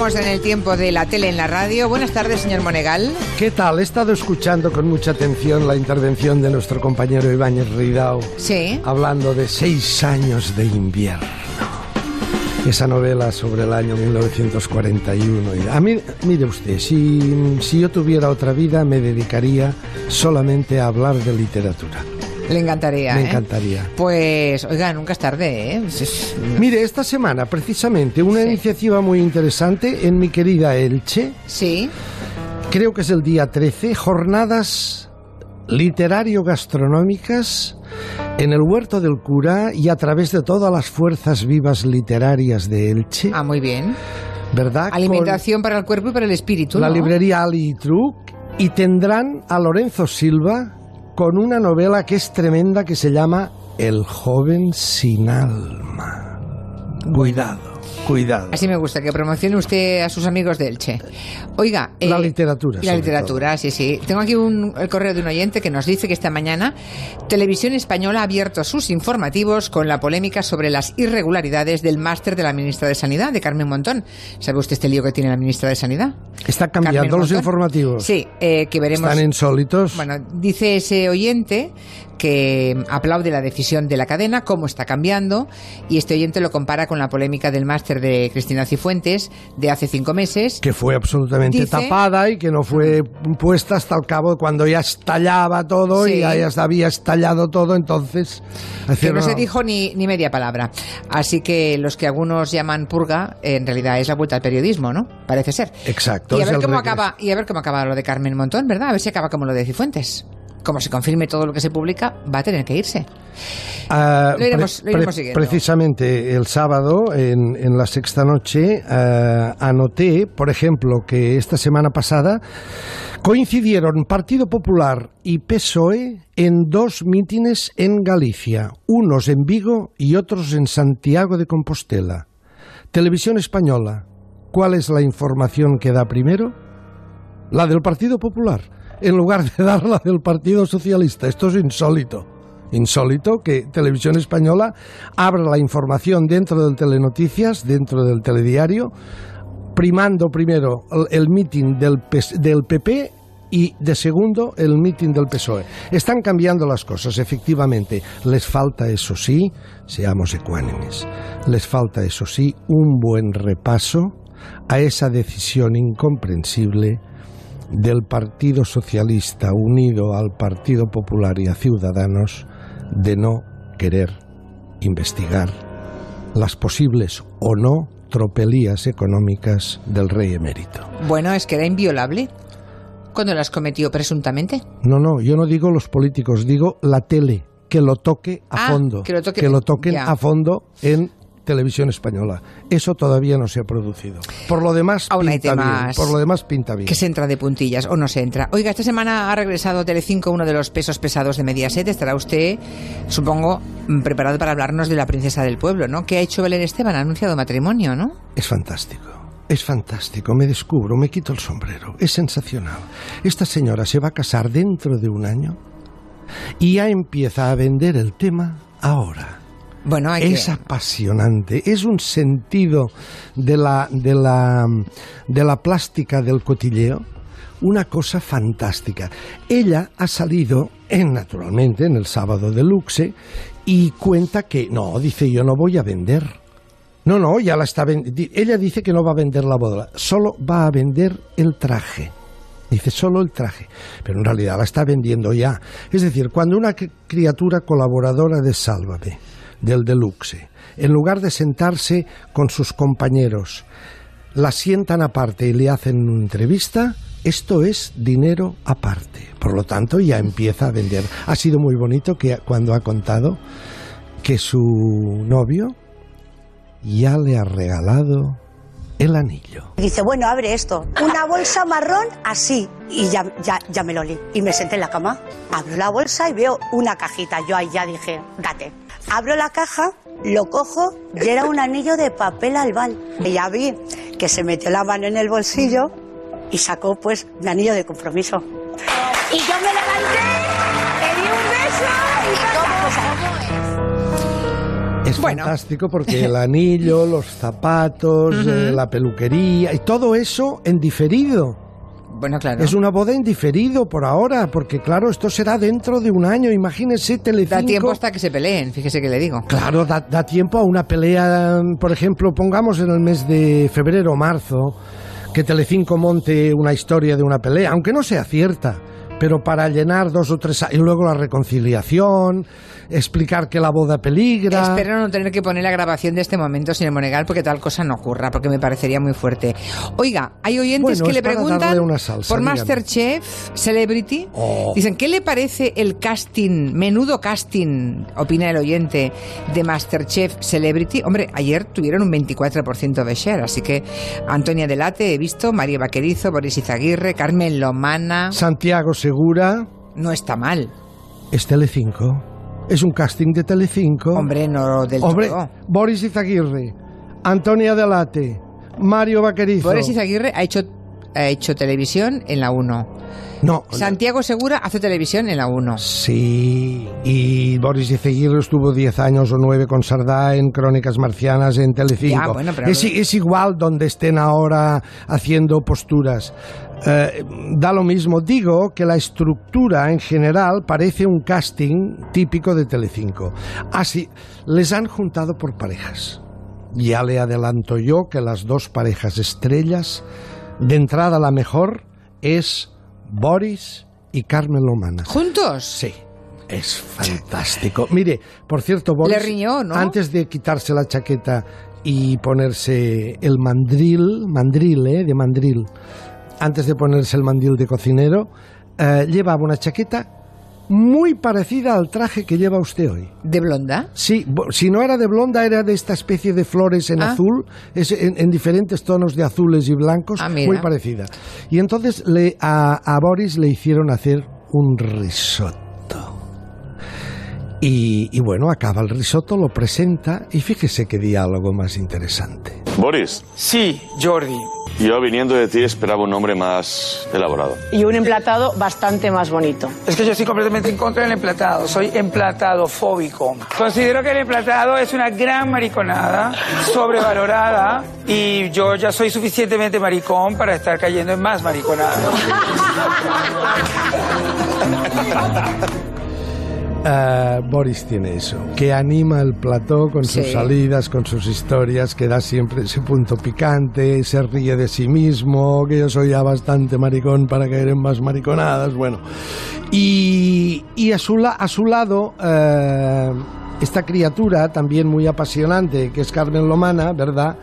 En el tiempo de la tele en la radio. Buenas tardes, señor Monegal. ¿Qué tal? He estado escuchando con mucha atención la intervención de nuestro compañero Ibáñez Ridao. Sí. Hablando de seis años de invierno. Esa novela sobre el año 1941. Y A mí, mire usted, si, si yo tuviera otra vida me dedicaría solamente a hablar de literatura. Le encantaría. Me ¿eh? encantaría. Pues, oiga, nunca es tarde, ¿eh? Mire, esta semana precisamente una Sí. iniciativa muy interesante en mi querida Elche. Sí. creo que es el día 13, jornadas literario-gastronómicas en el Huerto del Cura y a través de todas las fuerzas vivas literarias de Elche, Ah, muy bien. ¿verdad? Alimentación para el cuerpo y para el espíritu. La ¿no? librería Ali y Truc y tendrán a Lorenzo Silva con una novela que es tremenda que se llama El joven sin alma. Cuidado, cuidado. Así me gusta, que promocione usted a sus amigos de Elche. Oiga. La literatura, La literatura, sí, sí. Tengo aquí un, el correo de un oyente que nos dice que esta mañana Televisión Española ha abierto sus informativos con la polémica sobre las irregularidades del máster de la ministra de Sanidad, de Carmen Montón. ¿Sabe usted este lío que tiene la ministra de Sanidad? Está cambiando los informativos. Sí, eh, que veremos. Están insólitos. Bueno, dice ese oyente que aplaude la decisión de la cadena, cómo está cambiando, y este oyente lo compara con la polémica del máster de Cristina Cifuentes de hace cinco meses. que fue absolutamente Dice- tapada y que no fue puesta hasta el cabo cuando ya estallaba todo Sí. y ya, ya se había estallado todo, entonces... Que no se dijo ni, ni media palabra. Así que los que algunos llaman purga, en realidad es la vuelta al periodismo, ¿no? Parece ser. Exacto. Y a ver cómo acaba, y a ver cómo acaba lo de Carmen Montón, ¿verdad? A ver si acaba como lo de Cifuentes. Como se confirme todo lo que se publica, va a tener que irse. Ah, Lo iremos- lo iremos siguiendo. Precisamente el sábado, en, en la sexta noche, ah, anoté, por ejemplo, que esta semana pasada coincidieron Partido Popular y PSOE en dos mítines en Galicia, unos en Vigo y otros en Santiago de Compostela. Televisión Española, ¿cuál es la información que da primero? La del Partido Popular, en lugar de dar la del Partido Socialista. Esto es insólito. Insólito que Televisión Española abra la información dentro del Telenoticias, dentro del telediario, primando primero el, mitin del, del PP y de segundo el mitin del PSOE. Están cambiando las cosas, efectivamente. Les falta, eso sí, seamos ecuánimes, les falta, eso sí, un buen repaso a esa decisión incomprensible del Partido Socialista unido al Partido Popular y a Ciudadanos de no querer investigar las posibles o no tropelías económicas del rey emérito. Bueno, es que era inviolable cuando las cometió presuntamente. No, no, yo no digo los políticos, digo la tele, que lo toque a Ah, fondo, que lo toque- toquen ya. a fondo en televisión española. Eso todavía no se ha producido. Por lo demás, Aún hay pinta bien. Por lo demás, pinta bien. Que se entra de puntillas o no se entra. Oiga, esta semana ha regresado a Telecinco uno de los pesos pesados de Mediaset. Estará usted, supongo, mm, preparado para hablarnos de la princesa del pueblo, ¿no? ¿Qué ha hecho Belén Esteban? Ha anunciado matrimonio, ¿no? Es fantástico. Es fantástico, me descubro, me quito el sombrero. Es sensacional. Esta señora se va a casar dentro de un año y ya empieza a vender el tema ahora. Bueno, hay Es que... apasionante, es un sentido de la, de la, de la plástica del cotilleo, una cosa fantástica. Ella ha salido, en, naturalmente, en el sábado de Luxe y cuenta que, no, dice, yo no voy a vender. No, no, ya la está vendiendo. Ella dice que no va a vender la boda, solo va a vender el traje. Dice solo el traje, pero en realidad la está vendiendo ya. Es decir, cuando una cri- criatura colaboradora de Sálvame, del Deluxe, en lugar de sentarse con sus compañeros, la sientan aparte y le hacen una entrevista, esto es dinero aparte. Por lo tanto, ya empieza a vender. Ha sido muy bonito que cuando ha contado que su novio ya le ha regalado el anillo. Dice, bueno, abre esto. Una bolsa marrón así. Y ya, ya, ya me lo olí. Y me senté en la cama. Abro la bolsa y veo una cajita. Yo ahí ya dije, date. Abro la caja, lo cojo y era un anillo de papel albal. Y ya vi que se metió la mano en el bolsillo y sacó pues mi anillo de compromiso. Y yo me levanté, le di un beso y toda la cosa. Es fantástico porque el anillo, los zapatos, eh, la peluquería y todo eso en diferido. Bueno, claro. Es una boda en diferido por ahora, porque claro, esto será dentro de un año. Imagínese Telecinco. Da tiempo hasta que se peleen, fíjese que le digo. Claro, da, da tiempo a una pelea, por ejemplo, pongamos en el mes de febrero o marzo, que Telecinco monte una historia de una pelea, aunque no sea cierta pero para llenar dos o tres y luego la reconciliación, explicar que la boda peligra. Espero no tener que poner la grabación de este momento, señor Monegal, porque tal cosa no ocurra, porque me parecería muy fuerte. Oiga, hay oyentes Bueno, que le preguntan una salsa, por dígame. Masterchef Celebrity. Oh. Dicen, ¿qué le parece el casting, menudo casting, opina el oyente, de Masterchef Celebrity? Hombre, ayer tuvieron un 24% de share, así que Antonia Delate, he visto, María Vaquerizo, Boris Izaguirre, Carmen Lomana. Santiago Segura No está mal. es Telecinco. Es un casting de Telecinco. Hombre, no del Hombre, todo. Boris Izaguirre, Antonia Delate, Mario Vaquerizo. Boris Izaguirre ha hecho, ha hecho televisión en la 1. No, Santiago Segura hace televisión en la 1. Sí, y Boris Izaguirre estuvo 10 años o 9 con Sardá en Crónicas Marcianas en Telecinco. Ya, bueno, pero- es, es igual donde estén ahora haciendo posturas. Eh, da lo mismo. Digo que la estructura en general parece un casting típico de Telecinco. Así, les han juntado por parejas. Ya le adelanto yo que las dos parejas estrellas, de entrada la mejor, es Boris y Carmen Lomana. ¿Juntos? Sí. Es fantástico. Mire, por cierto, Boris, Le riñó, ¿no? antes de quitarse la chaqueta y ponerse el mandril, mandril, ¿eh? De mandril, antes de ponerse el mandil de cocinero, eh, llevaba una chaqueta muy parecida al traje que lleva usted hoy. ¿De blonda? Sí, si no era de blonda, era de esta especie de flores en Ah. azul, es en, en diferentes tonos de azules y blancos, Ah, muy parecida. Y entonces le, a, a Boris le hicieron hacer un risotto. Y, y bueno, acaba el risotto, lo presenta y fíjese qué diálogo más interesante. Boris, Sí, Jordi. yo viniendo de ti esperaba un nombre más elaborado. y un emplatado bastante más bonito. Es que yo estoy completamente en contra del emplatado. Soy emplatadofóbico. Considero que el emplatado es una gran mariconada, sobrevalorada, y yo ya soy suficientemente maricón para estar cayendo en más mariconadas. Ah, Boris tiene eso, que anima el plató con sus salidas, con sus historias, que da siempre ese punto picante, se ríe de sí mismo, que yo soy ya bastante maricón para caer en más mariconadas, bueno. Y, y a, su la- a su lado, eh, esta criatura también muy apasionante, que es Carmen Lomana, ¿verdad?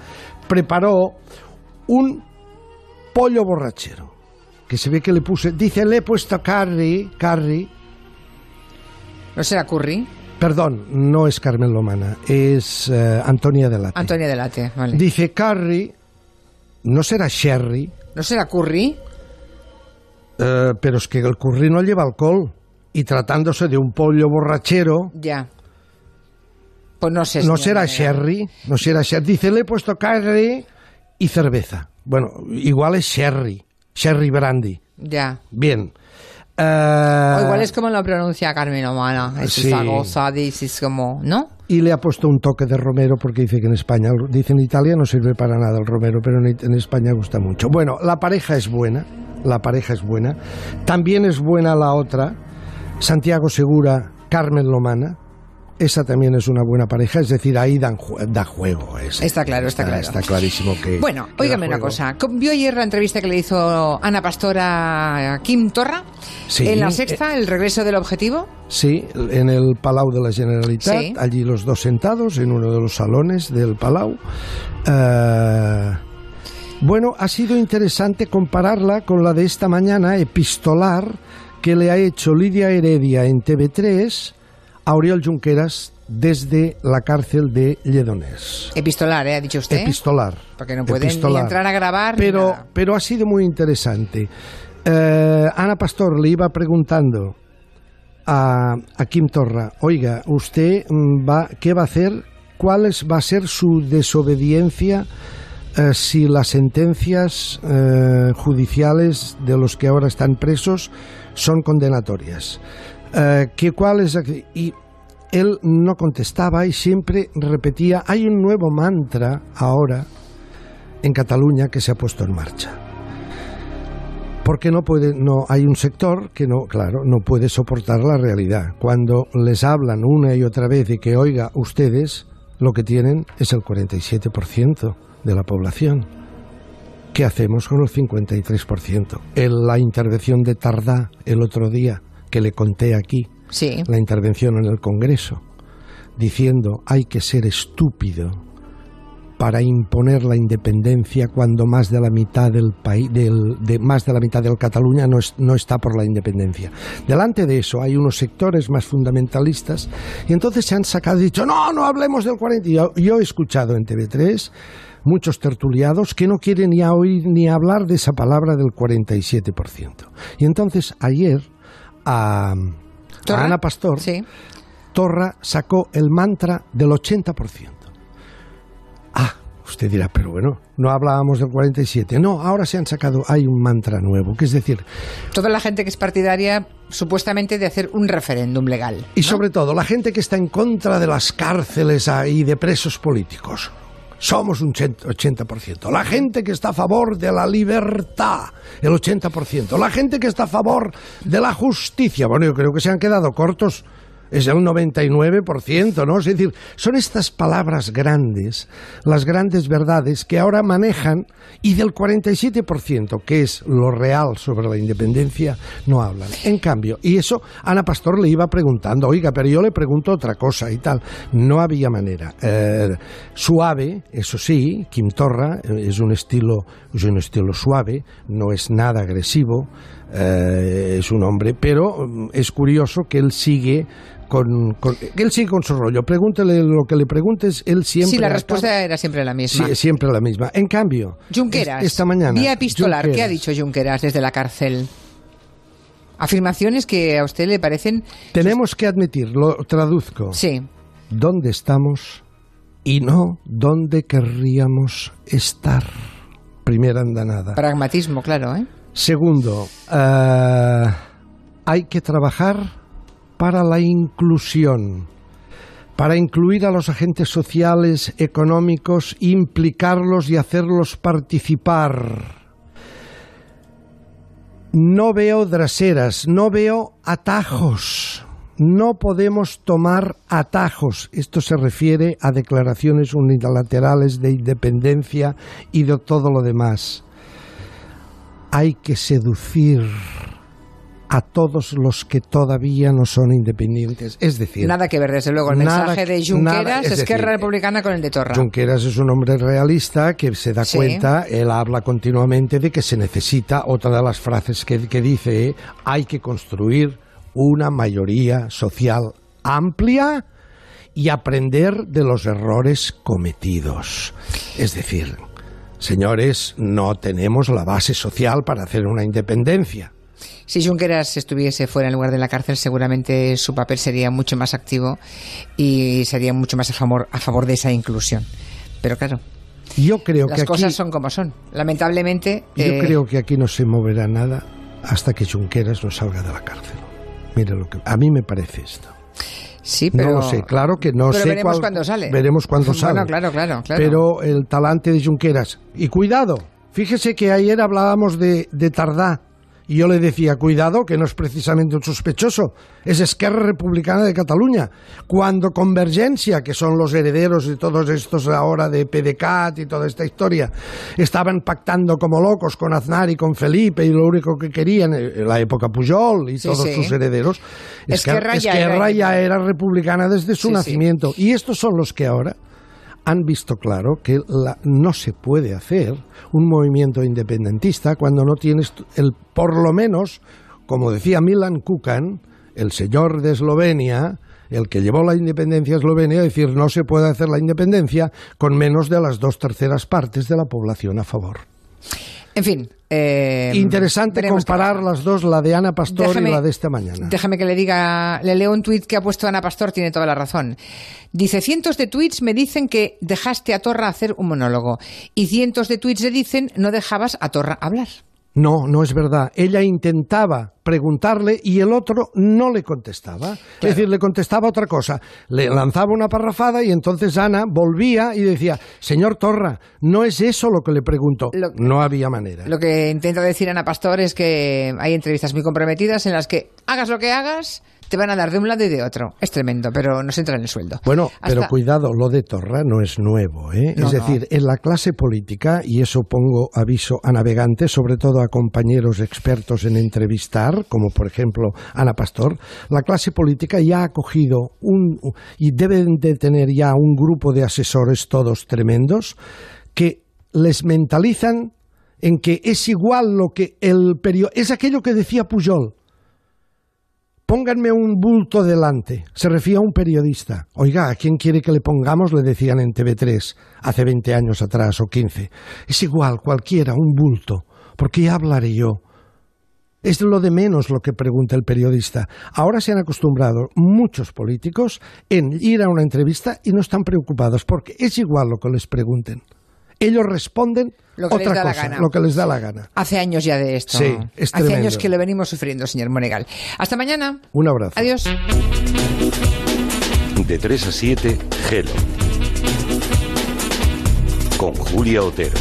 Preparó un pollo borrachero, que se ve que le puse, dice, le he puesto curry, curry, ¿No será Curry? Perdón, no es Carmen Lomana, es eh, Antonia Delate. Antonia Delate, vale. Dice Carrie, no será Sherry, ¿No será Curry? eh, pero es que el curry no lleva alcohol. Y tratándose de un pollo borrachero, Ya. Pues no sé. no será. Sherry, no será Sherry. Dice, le he puesto Carrie y cerveza. Bueno, igual es Sherry, Sherry Brandy. Ya. Bien. Eh, O igual es como lo pronuncia Carmen Omana. Es sí. esa cosa, es como, ¿no? Y le ha puesto un toque de romero porque dice que en España, dice en Italia no sirve para nada el romero, pero en, en España gusta mucho. Bueno, la pareja es buena, la pareja es buena. También es buena la otra, Santiago Segura, Carmen Lomana. Esa también es una buena pareja, es decir, ahí dan ju- da juego. ese. Está claro, está claro. Está clarísimo que. Bueno, que óigame una cosa. ¿Vio ayer la entrevista que le hizo Ana Pastora a Kim Torra? Sí. En la sexta, el regreso del objetivo. Sí, en el Palau de la Generalitat, Sí. allí los dos sentados en uno de los salones del Palau. Eh, bueno, ha sido interesante compararla con la de esta mañana, epistolar, que le ha hecho Lidia Heredia en TV3 a Oriol Junqueras desde la cárcel de Lledoners. Epistolar, ¿eh? Ha dicho usted. Epistolar. Porque no pueden ni Epistolar. entrar a grabar ni Pero, nada. pero ha sido muy interesante. Eh, Ana Pastor le iba preguntando a, a Kim Torra, oiga, ¿usted mm, va, qué va a hacer? ¿Cuál es- va a ser su desobediencia eh, si las sentencias eh, judiciales de los que ahora están presos son condenatorias? Eh, ¿qué, cuál es, y él no contestaba y siempre repetía, hay un nuevo mantra ahora en Cataluña que se ha puesto en marcha. Porque no puede, no hay un sector que no, claro, no puede soportar la realidad. Cuando les hablan una y otra vez de que oiga ustedes, lo que tienen es el 47% de la población. ¿Qué hacemos con el 53%? En la intervención de Tardá el otro día, que le conté aquí, Sí. la intervención en el Congreso, diciendo hay que ser estúpido para imponer la independencia cuando más de la mitad del país, del, de más de la mitad del Cataluña no, es- no está por la independencia. Delante de eso hay unos sectores más fundamentalistas y entonces se han sacado y dicho no, no hablemos del 40. Y Yo, yo he escuchado en TV3 muchos tertuliados que no quieren ni a oír ni a hablar de esa palabra del 47%. Y entonces ayer a. Ana Pastor Sí. Torra sacó el mantra del 80%. Ah, usted dirá, pero bueno, no hablábamos del 47. No, ahora se han sacado, hay un mantra nuevo, que es decir, Toda la gente que es partidaria supuestamente de hacer un referéndum legal. y sobre todo la gente que está en contra de las cárceles y de presos políticos. Somos un 80%. La gente que está a favor de la libertad, el 80%. La gente que está a favor de la justicia, bueno, yo creo que se han quedado cortos. Es el 99%, ¿no? Es decir, son estas palabras grandes, las grandes verdades que ahora manejan y del 47%, que es lo real sobre la independencia, no hablan. En cambio, y eso Ana Pastor le iba preguntando, oiga, pero yo le pregunto otra cosa y tal. No había manera. Eh, suave, eso sí, Kim Torra eh, es un estilo, es un estilo suave, no es nada agresivo, eh, es un hombre, pero mm, es curioso que él sigue con, él sigue con su rollo. Pregúntele lo que le preguntes, él siempre sí, la acaba- respuesta era siempre la misma. Sí, siempre la misma. En cambio, Junqueras, es- esta mañana vía epistolar, ¿qué ha dicho Junqueras desde la cárcel? Afirmaciones que a usted le parecen... Tenemos que admitir, lo traduzco. Sí, dónde estamos y no dónde querríamos estar. Primera andanada. pragmatismo, claro, ¿eh? Segundo, eh, hay que trabajar para la inclusión, para incluir a los agentes sociales, económicos, implicarlos y hacerlos participar. No veo draseras, no veo atajos. No podemos tomar atajos. Esto se refiere a declaraciones unilaterales de independencia y de todo lo demás. Hay que seducir a todos los que todavía no son independientes. Es decir, Nada que ver, desde luego. El mensaje de que- Junqueras nada, es es Esquerra Republicana con el de Torra. Junqueras es un hombre realista que se da Sí. cuenta, él habla continuamente de que se necesita, otra de las frases que, que dice, hay que construir una mayoría social amplia y aprender de los errores cometidos. Es decir, señores, no tenemos la base social para hacer una independencia. Si Junqueras estuviese fuera en lugar de la cárcel, seguramente su papel sería mucho más activo y sería mucho más a favor, a favor de esa inclusión. Pero claro, Yo creo las que aquí, cosas son como son. Lamentablemente, yo eh, creo que aquí no se moverá nada hasta que Junqueras no salga de la cárcel. Mire lo que a mí me parece esto. sí, pero no lo sé, claro que no pero sé veremos cuál- sale. Veremos cuándo Bueno, sale. claro, claro, claro. Pero el talante de Junqueras. Y cuidado, fíjese que ayer hablábamos de, de Tardá. Y yo le decía, cuidado, que no es precisamente un sospechoso, es Esquerra Republicana de Cataluña. Cuando Convergencia, que son los herederos de todos estos ahora de PDCAT y toda esta historia, estaban pactando como locos con Aznar y con Felipe y lo único que querían, eh, la época Pujol y Sí, todos sí. sus herederos, Esquerra ya era Esquerra ya era republicana desde su sí. nacimiento. Y estos son los que ahora han visto claro que la- no se puede hacer un movimiento independentista cuando no tienes el por lo menos, como decía Milan Kukan, el señor de Eslovenia, el que llevó la independencia a Eslovenia, decir no se puede hacer la independencia con menos de las dos terceras partes de la población a favor. En fin. eh, Interesante comparar las dos, la de Ana Pastor Déjame- y la de esta mañana. Déjame que le diga, le leo un tuit que ha puesto Ana Pastor, tiene toda la razón. Dice, cientos de tuits me dicen que dejaste a Torra hacer un monólogo y cientos de tuits le dicen no dejabas a Torra hablar. No, no es verdad. Ella intentaba preguntarle y el otro no le contestaba. Es decir, le contestaba otra cosa. Le lanzaba una parrafada y entonces Ana volvía y decía, señor Torra, no es eso lo que le pregunto. Lo- no había manera. Lo que intenta decir Ana Pastor es que hay entrevistas muy comprometidas en las que hagas lo que hagas, te van a dar de un lado y de otro. Es tremendo, pero nos entra en el sueldo. Bueno, pero cuidado, lo de Torra no es nuevo. ¿eh? No, es decir, en la clase política, y eso pongo aviso a navegantes, sobre todo a compañeros expertos en entrevistar, como por ejemplo Ana Pastor, la clase política ya ha cogido un, y deben de tener ya un grupo de asesores todos tremendos que les mentalizan en que es igual lo que el periodista... Es aquello que decía Pujol. Pónganme un bulto delante. Se refiere a un periodista. Oiga, ¿a quién quiere que le pongamos? Le decían en TV3 hace 20 años atrás o 15. Es igual, cualquiera, un bulto. ¿Por qué hablaré yo? Es lo de menos lo que pregunta el periodista. Ahora se han acostumbrado muchos políticos en ir a una entrevista y no están preocupados porque es igual lo que les pregunten. Ellos responden Lo que les otra da la cosa, gana. lo que les da la gana. Hace años ya de esto. Sí, es Hace tremendo. años que lo venimos sufriendo, señor Monegal. Hasta mañana. Un abrazo. Adiós. De 3 a 7, Gelo. Con Julia Otero.